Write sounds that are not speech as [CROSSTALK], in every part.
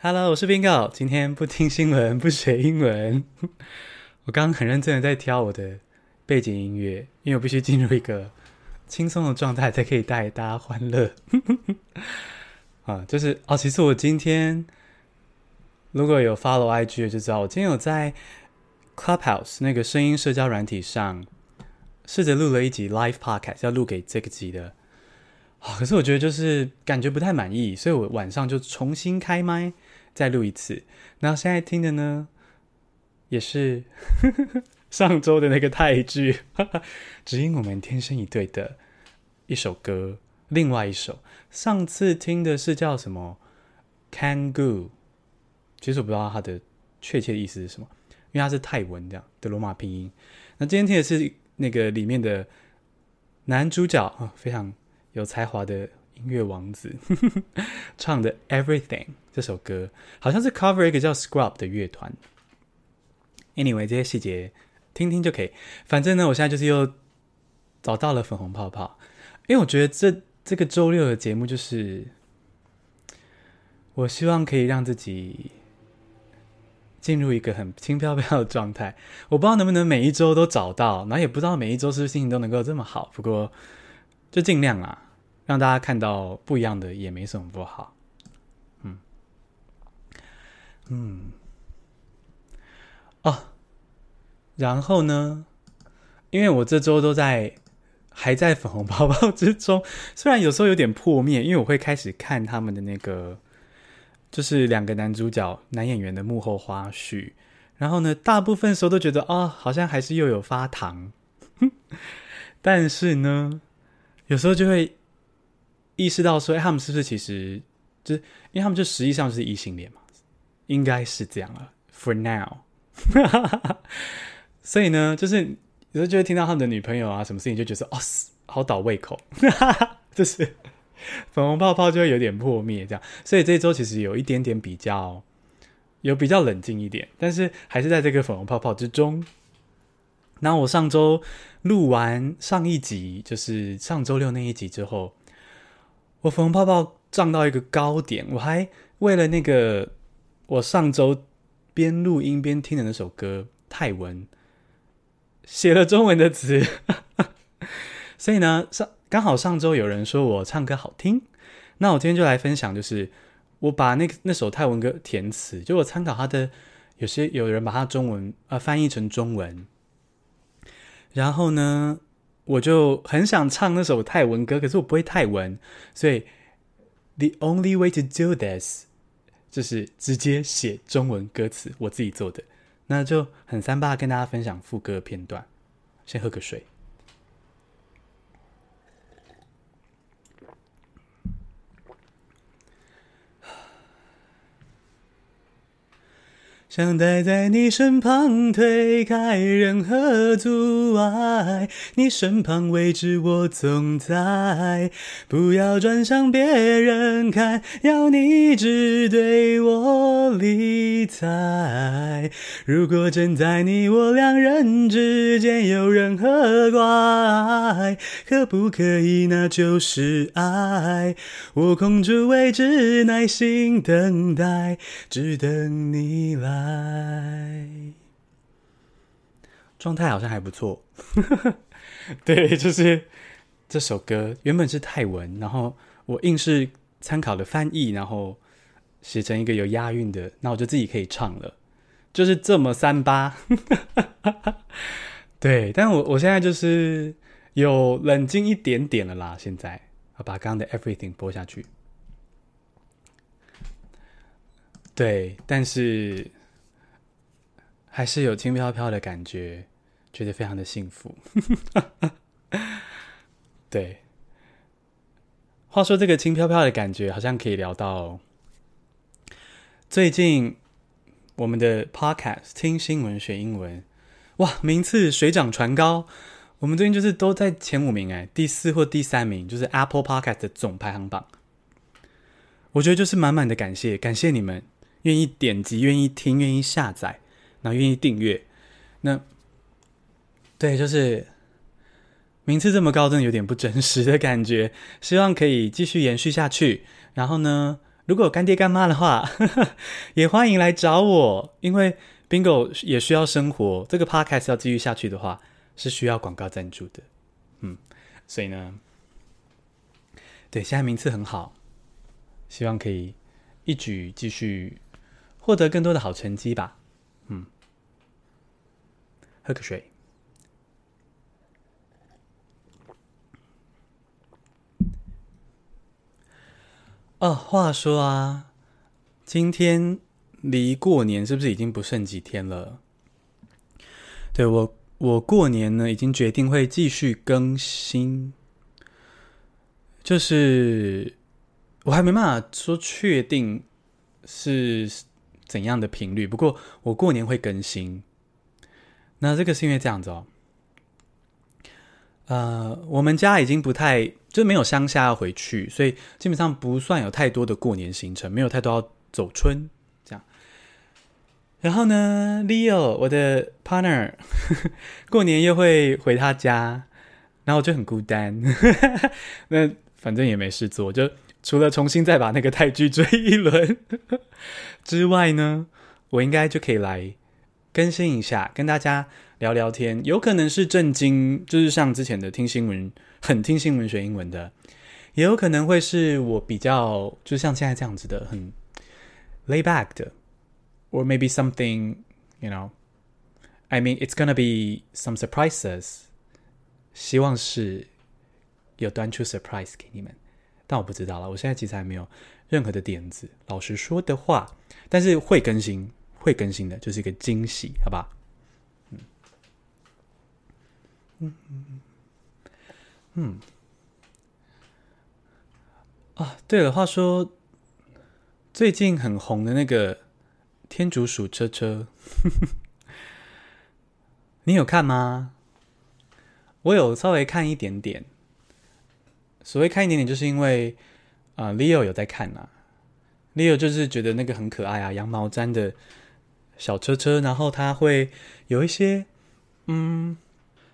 Hello，我是冰告。今天不听新闻，不学英文。[LAUGHS] 我刚刚很认真的在挑我的背景音乐，因为我必须进入一个轻松的状态，才可以带大家欢乐。[LAUGHS] 啊，就是哦，其实我今天如果有 follow IG 就知道，我今天有在 Clubhouse 那个声音社交软体上试着录了一集 Live Podcast，要录给这个集的。啊，可是我觉得就是感觉不太满意，所以我晚上就重新开麦。再录一次，然后现在听的呢，也是 [LAUGHS] 上周的那个泰剧《[LAUGHS] 只因我们天生一对》的一首歌。另外一首，上次听的是叫什么《Kango》，其实我不知道它的确切意思是什么，因为它是泰文这样的罗马拼音。那今天听的是那个里面的男主角啊，非常有才华的。音乐王子 [LAUGHS] 唱的《Everything》这首歌，好像是 cover 一个叫 Scrub 的乐团。Anyway，这些细节听听就可以。反正呢，我现在就是又找到了粉红泡泡，因为我觉得这这个周六的节目就是，我希望可以让自己进入一个很轻飘飘的状态。我不知道能不能每一周都找到，然后也不知道每一周是不是心情都能够这么好。不过就尽量啦。让大家看到不一样的也没什么不好，嗯。嗯。哦，然后呢，因为我这周都在还在粉红泡泡之中，[LAUGHS] 虽然有时候有点破灭，因为我会开始看他们的那个，就是两个男主角男演员的幕后花絮，然后呢，大部分时候都觉得哦，好像还是又有发糖，[LAUGHS] 但是呢，有时候就会。意识到说，哎，他们是不是其实就是，因为他们就实际上是异性恋嘛，应该是这样了。For now，[LAUGHS] 所以呢，就是有时候就会听到他们的女朋友啊，什么事情就觉得哦，好倒胃口，[LAUGHS] 就是粉红泡泡就会有点破灭这样。所以这一周其实有一点点比较，有比较冷静一点，但是还是在这个粉红泡泡之中。然后我上周录完上一集，就是上周六那一集之后。我粉红泡泡涨到一个高点，我还为了那个我上周边录音边听的那首歌泰文写了中文的词，[LAUGHS] 所以呢，上刚好上周有人说我唱歌好听，那我今天就来分享，就是我把那个那首泰文歌填词，就我参考他的，有些有人把它中文啊、呃、翻译成中文，然后呢。我就很想唱那首泰文歌，可是我不会泰文，所以 the only way to do this 就是直接写中文歌词，我自己做的，那就很三八跟大家分享副歌片段。先喝个水。想待在你身旁，推开任何阻碍。你身旁位置我总在，不要转向别人看，要你只对我理睬。如果真在你我两人之间有任何挂碍，可不可以那就是爱？我空出位置，耐心等待，只等你来。来，状态好像还不错。[LAUGHS] 对，就是这首歌原本是泰文，然后我硬是参考了翻译，然后写成一个有押韵的，那我就自己可以唱了，就是这么三八。[LAUGHS] 对，但我我现在就是有冷静一点点了啦。现在我把刚刚的 Everything 播下去。对，但是。还是有轻飘飘的感觉，觉得非常的幸福。[LAUGHS] 对，话说这个轻飘飘的感觉，好像可以聊到最近我们的 Podcast 听新闻学英文，哇，名次水涨船高。我们最近就是都在前五名，哎，第四或第三名，就是 Apple Podcast 的总排行榜。我觉得就是满满的感谢，感谢你们愿意点击、愿意听、愿意下载。然后愿意订阅，那对，就是名次这么高，真的有点不真实的感觉。希望可以继续延续下去。然后呢，如果有干爹干妈的话，呵 [LAUGHS] 呵也欢迎来找我，因为 Bingo 也需要生活。这个 Podcast 要继续下去的话，是需要广告赞助的。嗯，所以呢，对，现在名次很好，希望可以一举继续获得更多的好成绩吧。喝口水。哦，话说啊，今天离过年是不是已经不剩几天了？对，我，我过年呢已经决定会继续更新，就是我还没办法说确定是怎样的频率，不过我过年会更新。那这个是因为这样子哦。呃，我们家已经不太就没有乡下要回去，所以基本上不算有太多的过年行程，没有太多要走春这样。然后呢，Leo 我的 partner [LAUGHS] 过年又会回他家，然后就很孤单。[LAUGHS] 那反正也没事做，就除了重新再把那个泰剧追一轮 [LAUGHS] 之外呢，我应该就可以来更新一下，跟大家。聊聊天，有可能是震惊，就是像之前的听新闻，很听新闻学英文的，也有可能会是我比较，就像现在这样子的，很 lay back 的，or maybe something，you know，I mean it's gonna be some surprises，希望是有端出 surprise 给你们，但我不知道了，我现在其实还没有任何的点子，老实说的话，但是会更新，会更新的，就是一个惊喜，好吧？嗯嗯嗯啊，对了，话说最近很红的那个天竺鼠车车，[LAUGHS] 你有看吗？我有稍微看一点点。所谓看一点点，就是因为啊、，Leo 有在看啊。Leo 就是觉得那个很可爱啊，羊毛毡的小车车，然后它会有一些嗯。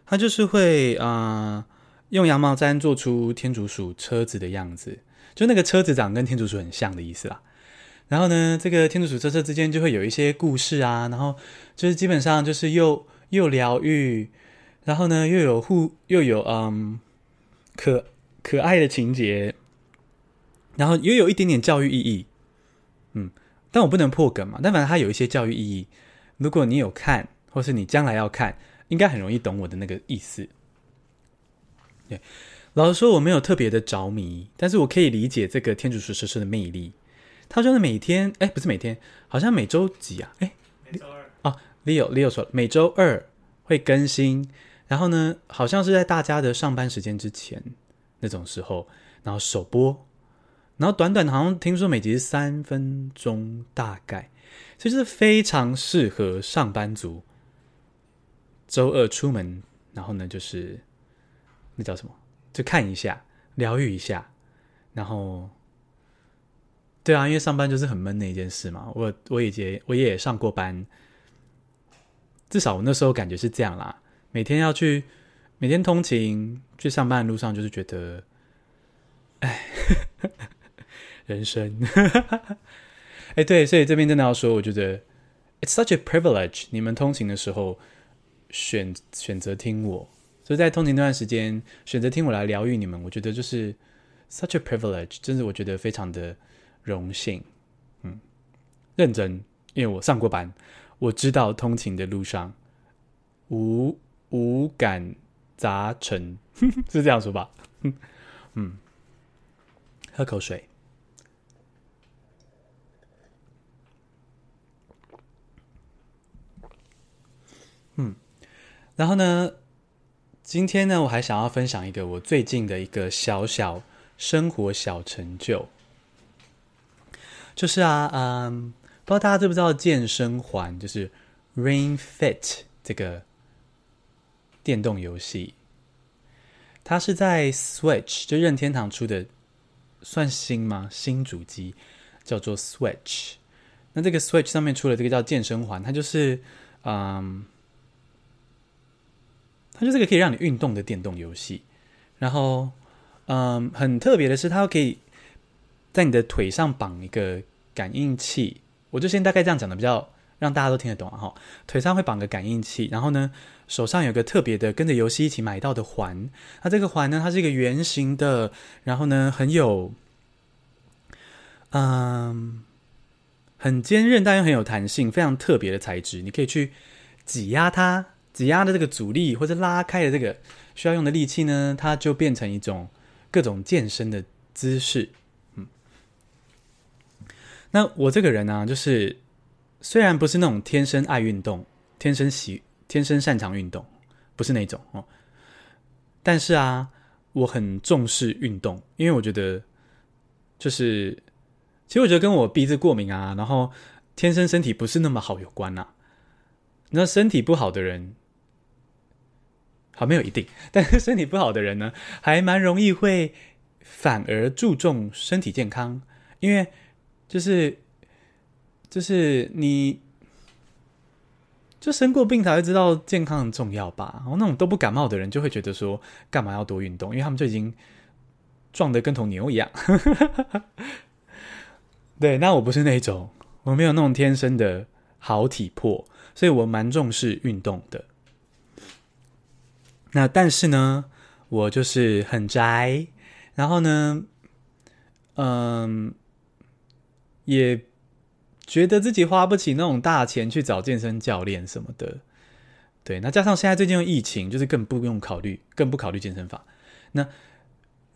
它就是会啊、用羊毛毡做出天竺鼠车子的样子，就那个车子长跟天竺鼠很像的意思啦。然后呢，这个天竺鼠车车之间就会有一些故事啊，然后就是基本上就是又又疗愈，然后呢又有互又有嗯可可爱的情节，然后又有一点点教育意义。嗯，但我不能破梗嘛，但反正它有一些教育意义。如果你有看，或是你将来要看。应该很容易懂我的那个意思。对，老实说我没有特别的着迷，但是我可以理解这个天竺鼠车车的魅力。他说的每天，哎，不是每天，好像每周几啊？哎，每周二啊。Leo Leo 说每周二会更新，然后呢，好像是在大家的上班时间之前那种时候，然后首播，然后短短好像听说每集是三分钟，大概，所以是非常适合上班族。周二出门，然后呢，就是那叫什么？就看一下，疗愈一下，然后，对啊，因为上班就是很闷的一件事嘛。我我以前我也上过班，至少我那时候感觉是这样啦。每天要去，每天通勤去上班的路上，就是觉得，哎，人生，[LAUGHS] 哎，对，所以这边真的要说，我觉得 it's such a privilege。你们通勤的时候。选选择听我，所以在通勤那段时间选择听我来疗愈你们，我觉得就是 such a privilege，真是我觉得非常的荣幸。嗯，认真，因为我上过班，我知道通勤的路上无无感杂陈，[LAUGHS] 是这样说吧？嗯，喝口水。嗯。然后呢，今天呢，我还想要分享一个我最近的一个小小生活小成就，就是啊，嗯，不知道大家知不知道健身环，就是 Rain Fit 这个电动游戏，它是在 Switch 就任天堂出的，算新吗？新主机叫做 Switch。那这个 Switch 上面出了这个叫健身环，它就是嗯。它就是个可以让你运动的电动游戏，然后，嗯，很特别的是，它可以在你的腿上绑一个感应器，我就先大概这样讲的，比较让大家都听得懂啊。哈，腿上会绑个感应器，然后呢，手上有个特别的跟着游戏一起买到的环。那这个环呢，它是一个圆形的，然后呢，很有，嗯，很坚韧但又很有弹性，非常特别的材质。你可以去挤压它，挤压的这个阻力或者拉开的这个需要用的力气呢，它就变成一种各种健身的姿势。嗯，那我这个人呢、啊，就是虽然不是那种天生爱运动、天生喜、天生擅长运动，不是那种哦，但是啊，我很重视运动，因为我觉得就是。其实我觉得跟我鼻子过敏啊，然后天生身体不是那么好有关呐、那身体不好的人，好没有一定，[LAUGHS] 但是身体不好的人呢，还蛮容易会反而注重身体健康，因为就是就是你就生过病才会知道健康很重要吧。然后那种都不感冒的人就会觉得说，干嘛要多运动？因为他们就已经壮得跟头牛一样。[LAUGHS] 对，那我不是那种，我没有那种天生的好体魄，所以我蛮重视运动的。那但是呢，我就是很宅，然后呢，嗯，也觉得自己花不起那种大钱去找健身教练什么的。对，那加上现在最近的疫情，就是更不用考虑，更不考虑健身房。那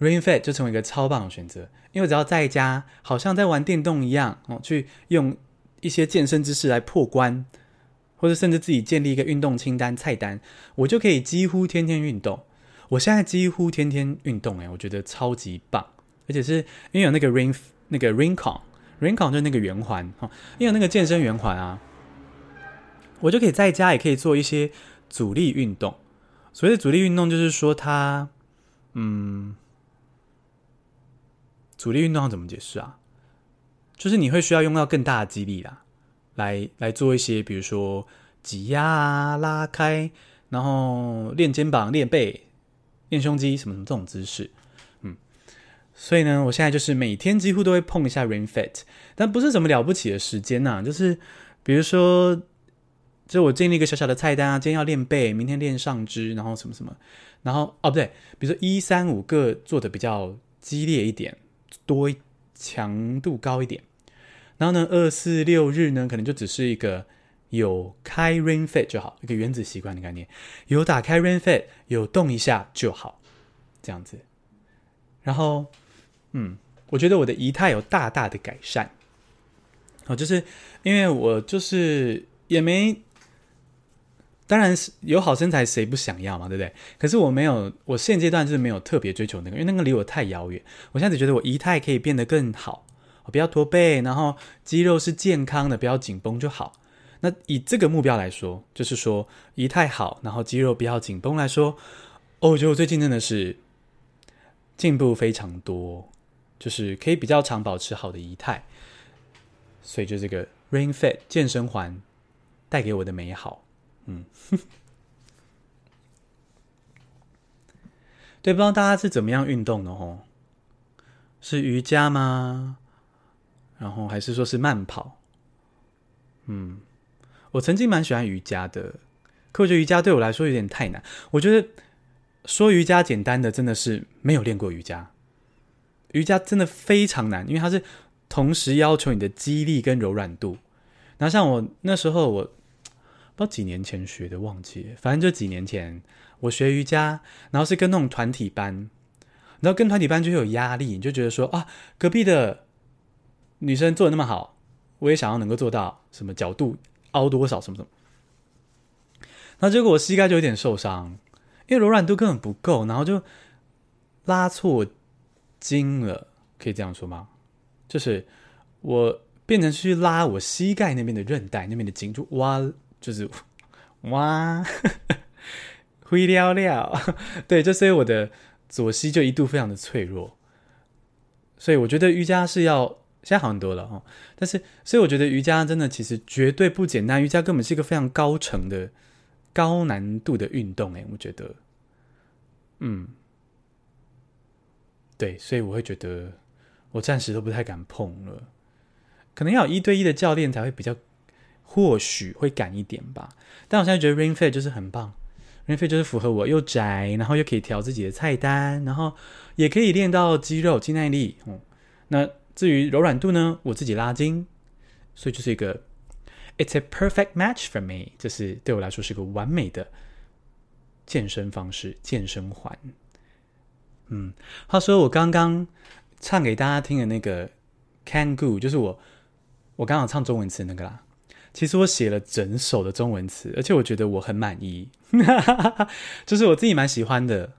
Rain Fit 就成为一个超棒的选择，因为只要在家，好像在玩电动一样哦，去用一些健身知识来破关，或者甚至自己建立一个运动清单菜单，我就可以几乎天天运动。我现在几乎天天运动，诶，我觉得超级棒，而且是因为有那个 Ring 那个 Ringcon，Ringcon 就是那个圆环哈，因为有那个健身圆环啊，我就可以在家也可以做一些阻力运动。所谓的阻力运动，就是说它，嗯。阻力运动要怎么解释啊？就是你会需要用到更大的肌力啦，来来做一些，比如说挤压啊、拉开，然后练肩膀、练背、练胸肌什么什么这种姿势。嗯，所以呢，我现在就是每天几乎都会碰一下 RainFit，但不是什么了不起的时间呐、啊，就是比如说，就我建立一个小小的菜单啊，今天要练背，明天练上肢，然后什么什么，然后哦不对，比如说一三五个做的比较激烈一点。多强度高一点，然后呢，二四六日呢，可能就只是一个有开 rain Fit 就好，一个原子习惯的概念，有打开 rain Fit，有动一下就好，这样子。然后，嗯，我觉得我的仪态有大大的改善，哦，就是因为我就是也没。当然是有好身材，谁不想要嘛，对不对？可是我没有，我现阶段是没有特别追求那个，因为那个离我太遥远。我现在只觉得我仪态可以变得更好，不要驼背，然后肌肉是健康的，不要紧绷就好。那以这个目标来说，就是说仪态好，然后肌肉不要紧绷来说，哦，我觉得我最近真的是进步非常多，就是可以比较常保持好的仪态。所以就这个 Rain Fit 健身环带给我的美好。嗯，[LAUGHS] 对，不知道大家是怎么样运动的哦？是瑜伽吗？然后还是说是慢跑？嗯，我曾经蛮喜欢瑜伽的，可我觉得瑜伽对我来说有点太难。我觉得说瑜伽简单的，真的是没有练过瑜伽。瑜伽真的非常难，因为它是同时要求你的肌力跟柔软度。然后像我那时候我。不知道几年前学的，忘记了。反正就几年前，我学瑜伽，然后是跟那种团体班，然后跟团体班就会有压力，你就觉得说啊，隔壁的女生做的那么好，我也想要能够做到，什么角度凹多少什么什么。那结果我膝盖就有点受伤，因为柔软度根本不够，然后就拉错筋了，可以这样说吗？就是我变成去拉我膝盖那边的韧带那边的筋，就哇。就是 [LAUGHS] 哇，灰溜溜，对，就所以我的左膝就一度非常的脆弱，所以我觉得瑜伽是要现在好很多了哦，但是所以我觉得瑜伽真的其实绝对不简单，瑜伽根本是一个非常高程的高难度的运动诶，我觉得，嗯，对，所以我会觉得我暂时都不太敢碰了。可能要有一对一的教练才会比较，或许会敢一点吧。但我现在觉得 Ring Fit 就是很棒，Ring Fit 就是符合我又窄，然后又可以调自己的菜单，然后也可以练到肌肉肌耐力。嗯，那至于柔软度呢，我自己拉筋，所以就是一个 It's a perfect match for me，这是对我来说是一个完美的健身方式，健身环。嗯，话说我刚刚唱给大家听的那个 Kangoo，就是我我刚刚唱中文词那个啦。其实我写了整首的中文词，而且我觉得我很满意，[LAUGHS] 就是我自己蛮喜欢的，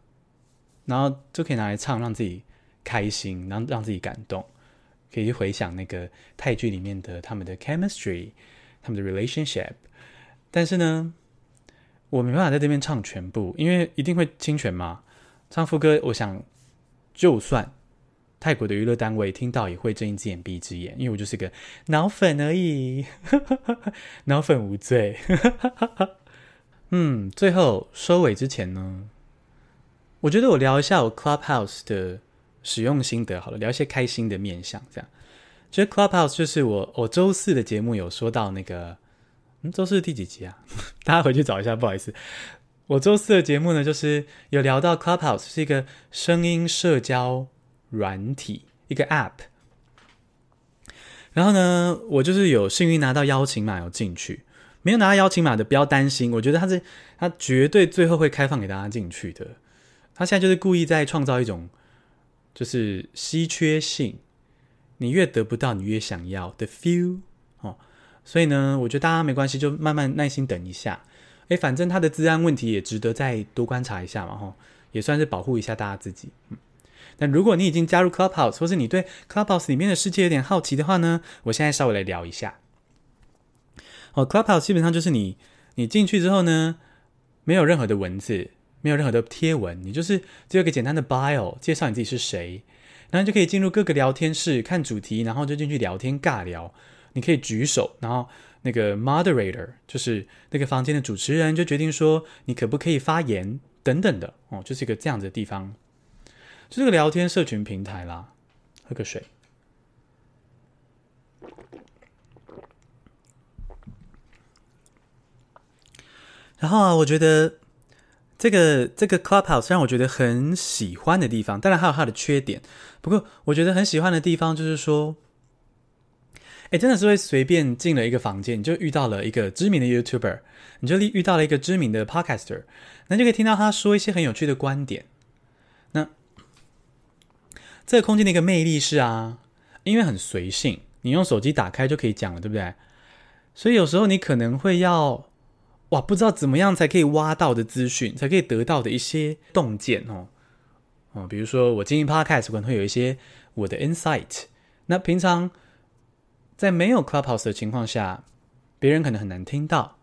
然后就可以拿来唱，让自己开心，然后让自己感动，可以去回想那个泰剧里面的他们的 chemistry，他们的 relationship。但是呢，我没办法在这边唱全部，因为一定会侵权嘛。唱副歌，我想就算泰国的娱乐单位听到也会睁一只眼闭一只眼，因为我就是个 [LAUGHS] 脑粉而已，[LAUGHS] 脑粉无罪。[LAUGHS] 嗯，最后收尾之前呢，我觉得我聊一下我 Clubhouse 的使用心得好了，聊一些开心的面向，这样。觉得 Clubhouse 就是我我周四的节目有说到那个，嗯，周四第几集啊？[LAUGHS] 大家回去找一下，不好意思。我周四的节目呢，就是有聊到 Clubhouse 是一个声音社交软体，一个 App。然后呢，我就是有幸运拿到邀请码，有进去。没有拿到邀请码的，不要担心，我觉得他是他绝对最后会开放给大家进去的。他现在就是故意在创造一种就是稀缺性，你越得不到，你越想要的 feel 哦。所以呢，我觉得大家没关系，就慢慢耐心等一下。诶，反正他的治安问题也值得再多观察一下嘛，吼，也算是保护一下大家自己。嗯，但如果你已经加入 Clubhouse，或是你对 Clubhouse 里面的世界有点好奇的话呢，我现在稍微来聊一下。哦，Clubhouse 基本上就是你，你进去之后呢，没有任何的文字，没有任何的贴文，你就是只有一个简单的 bio，介绍你自己是谁，然后就可以进入各个聊天室看主题，然后就进去聊天尬聊。你可以举手，然后。那个 moderator 就是那个房间的主持人，就决定说你可不可以发言等等的哦，就是一个这样子的地方，就是个聊天社群平台啦。喝个水。然后啊，我觉得这个这个 Clubhouse 让我觉得很喜欢的地方，当然还有它的缺点，不过我觉得很喜欢的地方就是说。哎，真的是会随便进了一个房间，你就遇到了一个知名的 YouTuber，你就遇到了一个知名的 Podcaster，那就可以听到他说一些很有趣的观点。那这个空间的一个魅力是啊，因为很随性，你用手机打开就可以讲了，对不对？所以有时候你可能会要哇，不知道怎么样才可以挖到的资讯，才可以得到的一些洞见哦哦，比如说我经营 Podcast 可能会有一些我的 insight，那平常。在没有 Clubhouse 的情况下，别人可能很难听到。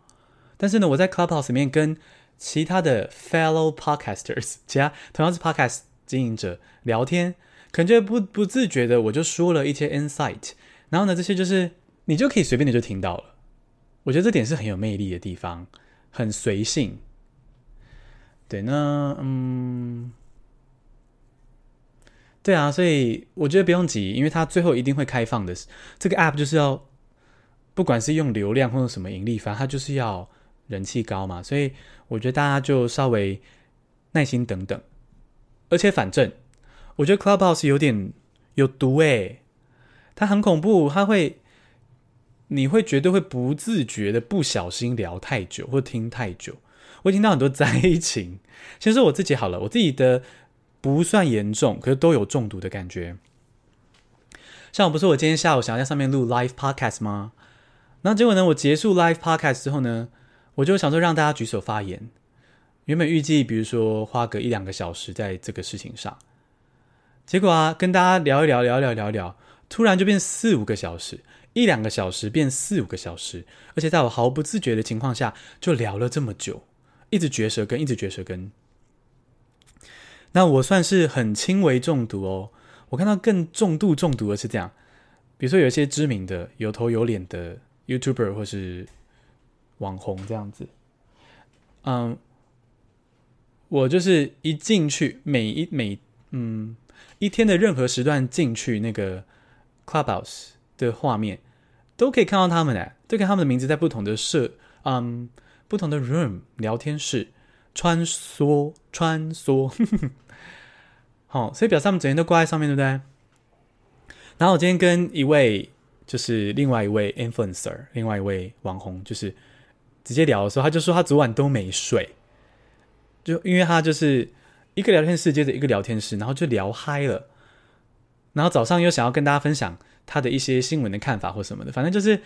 但是呢，我在 Clubhouse 里面跟其他的 fellow podcasters，[LAUGHS] 其他同样是 podcast 经营者聊天，可能就不不自觉的我就说了一些 insight。然后呢，这些就是你就可以随便的就听到了。我觉得这点是很有魅力的地方，很随性。对呢，嗯。对啊，所以我觉得不用急，因为它最后一定会开放的。这个 app 就是要，不管是用流量或者什么盈利，反正它就是要人气高嘛。所以我觉得大家就稍微耐心等等。而且反正我觉得 Clubhouse 有点有毒诶，它很恐怖，它会，你会绝对会不自觉的不小心聊太久或听太久。我听到很多灾情，先说我自己好了，我自己的。不算严重，可是都有中毒的感觉。像我不是我今天下午想要在上面录 live podcast 吗？那结果呢，我结束 live podcast 之后呢，我就想说让大家举手发言。原本预计比如说花个一两个小时在这个事情上，结果啊，跟大家聊一聊，聊一聊，聊聊，突然就变四五个小时，一两个小时变四五个小时，而且在我毫不自觉的情况下就聊了这么久，一直嚼舌根，一直嚼舌根。那我算是很轻微中毒哦。我看到更重度中毒的是这样，比如说有一些知名的有头有脸的 YouTuber 或是网红这样子，嗯，我就是一进去，每一每嗯一天的任何时段进去那个 Clubhouse 的画面，都可以看到他们的，都看他们的名字在不同的社，嗯，不同的 room 聊天室穿梭穿梭，[LAUGHS] 好，所以表示他们整天都挂在上面，对不对？然后我今天跟一位就是另外一位 influencer，另外一位网红，就是直接聊的时候，他就说他昨晚都没睡，就因为他就是。一个聊天室接着一个聊天室，然后就聊嗨了。然后早上又想要跟大家分享他的一些新闻的看法或什么的，反正就是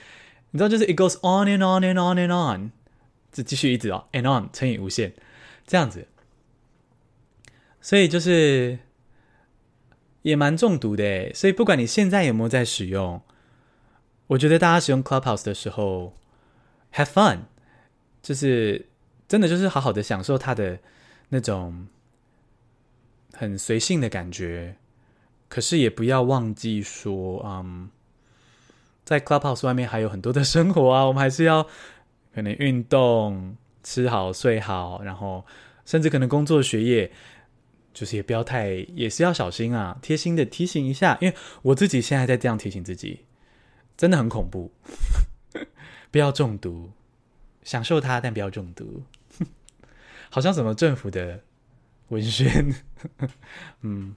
你知道，就是 it goes on and on and on and on，就继续一直哦，and on 乘以无限这样子。所以就是也蛮中毒的。所以不管你现在有没有在使用，我觉得大家使用 Clubhouse 的时候 have fun，就是真的就是好好的享受它的那种。很随性的感觉，可是也不要忘记说，嗯，在 Clubhouse 外面还有很多的生活啊，[LAUGHS] 我们还是要可能运动、吃好、睡好，然后甚至可能工作、学业，就是也不要太，也是要小心啊，贴心的提醒一下，因为我自己现在在这样提醒自己，真的很恐怖，[LAUGHS] 不要中毒，享受它，但不要中毒，[LAUGHS] 好像什么政府的。文宣，嗯，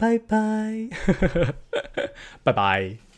拜拜，[LAUGHS] 拜拜。